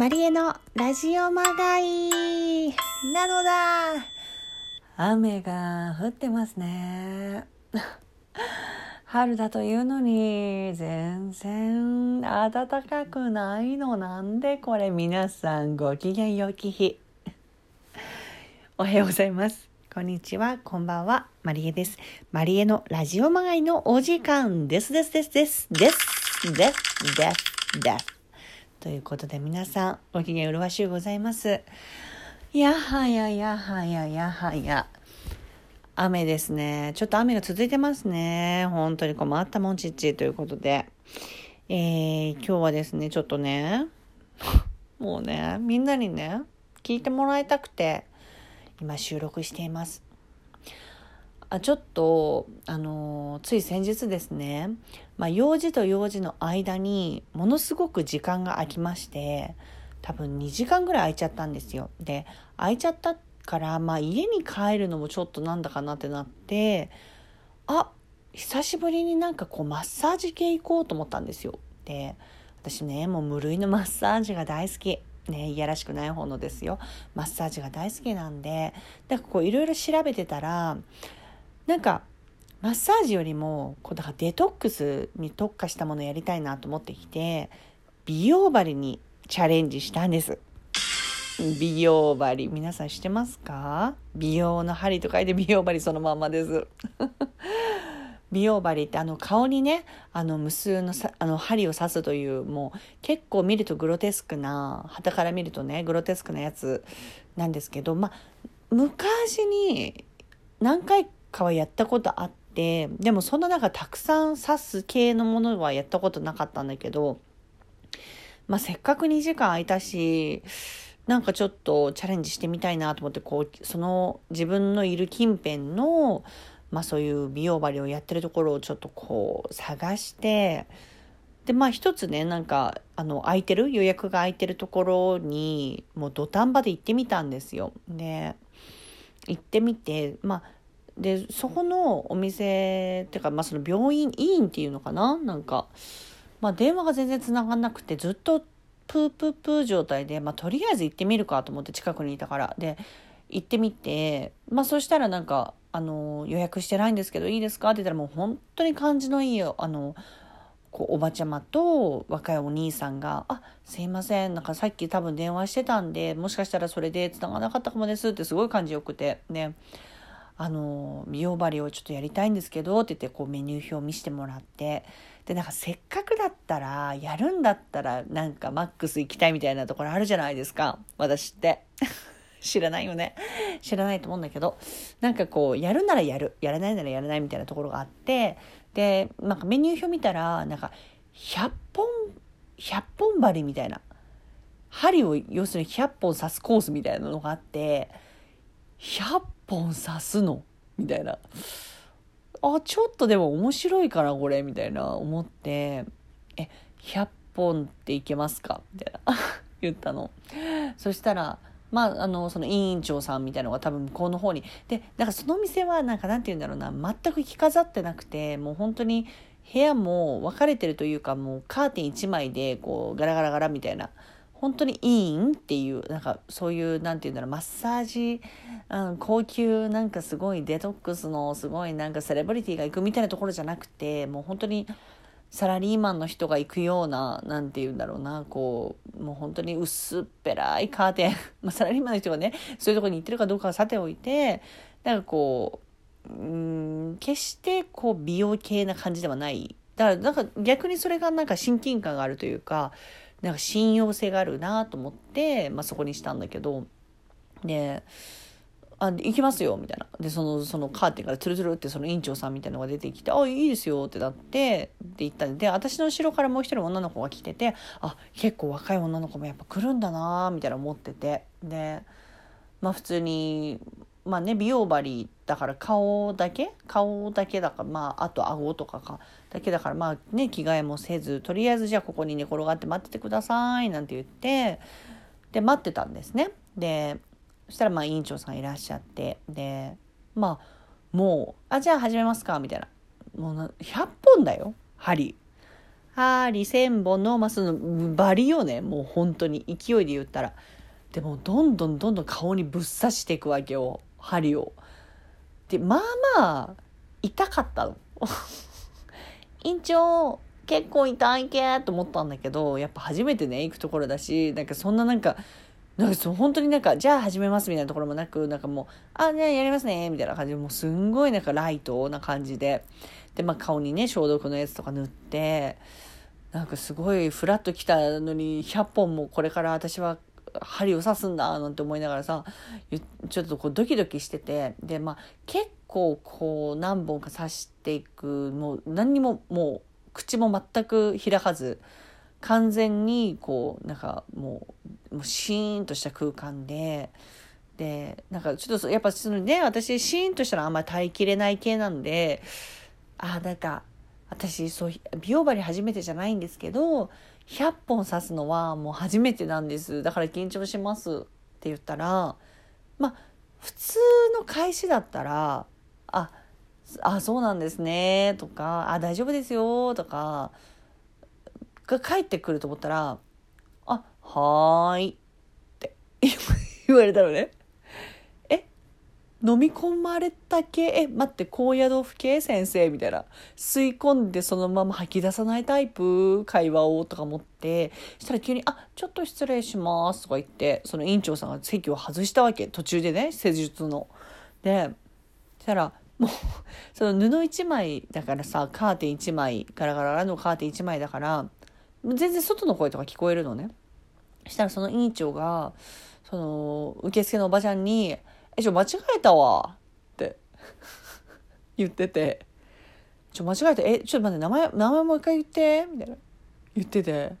マリエのラジオまがいなのだ。雨が降ってますね。春だというのに全然暖かくないのなんでこれ皆さんごきげんよき日。おはようございます。こんにちは、こんばんは、マリエです。マリエのラジオまがいのお時間です、です、です、です、です、です、です、です。ということで皆さんご機嫌うるわしゅうございます。やはややはややはや。雨ですね。ちょっと雨が続いてますね。本当に困ったもんちっちということで。えー、今日はですね、ちょっとね、もうね、みんなにね、聞いてもらいたくて、今収録しています。あちょっとあのつい先日ですね、まあ、用事と用事の間にものすごく時間が空きまして多分2時間ぐらい空いちゃったんですよ。で空いちゃったから、まあ、家に帰るのもちょっとなんだかなってなってあ久しぶりになんかこうマッサージ系行こうと思ったんですよ。で私ねもう無類のマッサージが大好き。ね、いやらしくない方のですよマッサージが大好きなんでだかこういろいろ調べてたらなんかマッサージよりもこうだからデトックスに特化したものをやりたいなと思ってきて美容針にチャレンジしたんです。美容針皆さん知ってますか？美容の針と書いて美容針そのまんまです。美容針ってあの顔にねあの無数のさあの針を刺すというもう結構見るとグロテスクな旗から見るとねグロテスクなやつなんですけどまあ昔に何回かはやったことあってでもそんななんかたくさん刺す系のものはやったことなかったんだけど、まあ、せっかく2時間空いたしなんかちょっとチャレンジしてみたいなと思ってこうその自分のいる近辺の、まあ、そういう美容針をやってるところをちょっとこう探してでまあ一つねなんかあの空いてる予約が空いてるところにもう土壇場で行ってみたんですよ。で行ってみてまあでそこのお店っていうか、まあ、その病院医院っていうのかな？なんか、まあ、電話が全然つながんなくてずっとプープープー状態で、まあ、とりあえず行ってみるかと思って近くにいたから。で行ってみて、まあ、そしたらなんかあの予約してないんですけどいいですか？って言ったらもう本当に感じのいいあのこうおばちゃまと若いお兄さんが「あすいません。なんかさっき多分電話してたんでもしかしたらそれで繋がなかったかもです」ってすごい感じよくて。ねあの美容針をちょっとやりたいんですけどって言ってこうメニュー表を見せてもらって。でなんかせっかくだったらやるんだったらなんかマックス行きたいみたいなところあるじゃないですか。私って。知らないよね。知らないと思うんだけど。なんかこうやるならやる。やらないならやらないみたいなところがあって。でなんかメニュー表見たらなんか100本100本針みたいな。針を要するに100本刺すコースみたいなのがあって100本刺すの？みたいな。あちょっとでも面白いかなこれみたいな思って。え100本っていけますか？みたいな。言ったの。そしたらまあ、あのその委員長さんみたいのが多分向こうの方に。でだからその店はなんかなんて言うんだろうな。全く着飾ってなくてもう本当に部屋も分かれてるというかもうカーテン1枚でこうガラガラガラみたいな。本当にいいん？っていうなんかそういうなんて言うんだろうマッサージ、うん、高級なんかすごいデトックスのすごいなんかセレブリティが行くみたいなところじゃなくてもう本当にサラリーマンの人が行くような何て言うんだろうなこうもう本当に薄っぺらいカーテン、まあ、サラリーマンの人がねそういうとこに行ってるかどうかはさておいてなんかこううん決してこう美容系な感じではない。だからなんか逆にそれがなんか親近感があるというかなんか信用性があるなと思って、まあ、そこにしたんだけどであ行きますよみたいな。でそのそのカーテンからツルツルってその院長さんみたいなのが出てきて「あいいですよ」ってなってで行ったんで私の後ろからもう一人女の子が来ててあ結構若い女の子もやっぱ来るんだなみたいな思ってて。でまあ普通にまあね美容針だから顔だけ？顔だけだからまああと顎とかか。だけだからまあね着替えもせずとりあえずじゃあここに寝転がって待っててくださいなんて言ってで待ってたんですね。でそしたらまあ委員長さんいらっしゃってでまあもう「あじゃあ始めますか」みたいな。もう100本だよ針。針1000本の、まあ、そのバリよねもう本当に。勢いで言ったら。でもどんどんどんどん顔にぶっ刺していくわけよ。針を。でまあまあ痛かったの。院長結構痛いけと思ったんだけどやっぱ初めてね行くところだしなんかそんななんかなんかそ本当になんかじゃあ始めますみたいなところもなくなんかもうあじゃあやりますねみたいな感じでもうすんごいなんかライトな感じで。でまあ顔にね消毒のやつとか塗ってなんかすごいフラッと来たのに100本もこれから私は針を刺すんだなんて思いながらさちょっとこうドキドキしててでまあ結構こう何本か刺していくもう何にももう口も全く開かず完全にこうなんかもうもうシーンとした空間ででなんかちょっとやっぱそのね私シーンとしたらあんまり耐えきれない系なんであなんか私そう美容針初めてじゃないんですけど100本刺すのはもう初めてなんです。だから緊張します。って言ったらまあ普通の開始だったらああそうなんですね。とかあ大丈夫ですよ。とかが帰ってくると思ったらあはーい。って言われたのね。飲み込まれた系え待って高野豆腐系先生みたいな吸い込んでそのまま吐き出さないタイプ会話をとか思ってしたら急に「あちょっと失礼します」とか言ってその院長さんが席を外したわけ途中でね施術の。でそしたらもうその布一枚だからさカーテン一枚ガラガラのカーテン一枚だから全然外の声とか聞こえるのね。したらその院長がその受付のおばちゃんにえ、ちょ、間違えたわ。って 言ってて、ちょ、間違えた。え、ちょっと待って、名前、名前もう一回言って。みたいな。言ってて、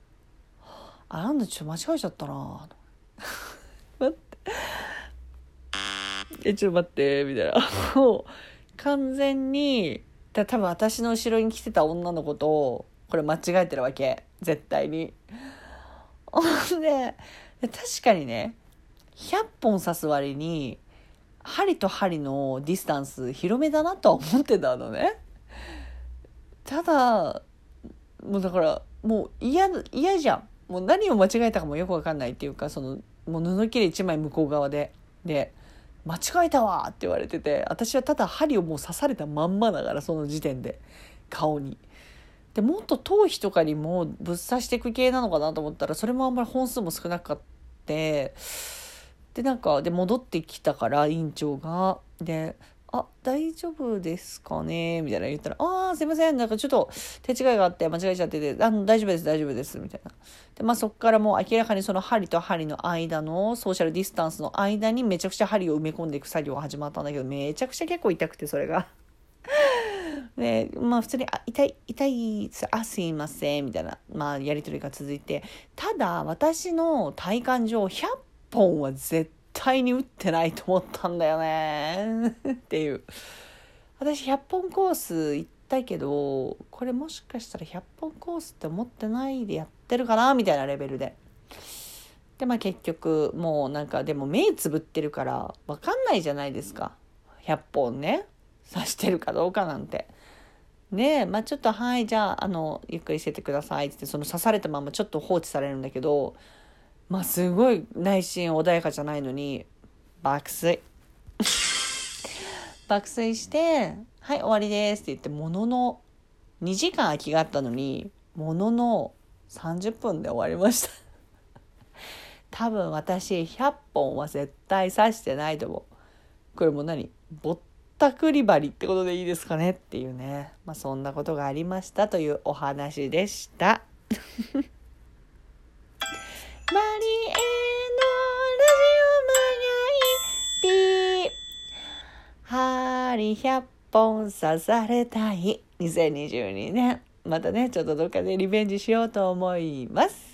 あ、なんだ、ちょっと間違えちゃったな。待って。え、ちょっと待って、みたいな。もう、完全に、た多分私の後ろに来てた女の子と、これ間違えてるわけ。絶対に。ほんで、確かにね、100本刺す割に、針と針のディスタンス広めだなとは思ってたのね。ただ、もうだから、もう嫌、嫌じゃん。もう何を間違えたかもよくわかんないっていうか、その、もう布切れ一枚向こう側で。で、間違えたわって言われてて、私はただ針をもう刺されたまんまだから、その時点で。顔に。で、もっと頭皮とかにもぶっ刺していく系なのかなと思ったら、それもあんまり本数も少なかった。でなんかで戻ってきたから院長がで「あ大丈夫ですかね?」みたいな言ったら「ああすいませんなんかちょっと手違いがあって間違えちゃっててあの大丈夫です大丈夫です」みたいなでまあそっからもう明らかにその針と針の間のソーシャルディスタンスの間にめちゃくちゃ針を埋め込んでいく作業が始まったんだけどめちゃくちゃ結構痛くてそれが。でまあ普通に「あ痛い痛いあすいません」みたいな、まあ、やり取りが続いてただ私の体感上100本は絶対に打ってないと思ったんだよね。っていう。私100本コース行ったけどこれもしかしたら100本コースって思ってないでやってるかなみたいなレベルで。でまあ結局もうなんかでも目つぶってるから分かんないじゃないですか。100本ね。刺してるかどうかなんて。ねまあちょっとはいじゃああのゆっくりしててくださいってその刺されたままちょっと放置されるんだけどまあすごい内心穏やかじゃないのに爆睡。爆睡して「はい終わりです」って言ってものの2時間空きがあったのにものの30分で終わりました。多分私100本は絶対刺してないと思う。これも何？ぼったくり針ってことでいいですかねっていうね。まあそんなことがありましたというお話でした マリエのラジオマガイピー針100本刺されたい。2022年。またねちょっとどっかでリベンジしようと思います。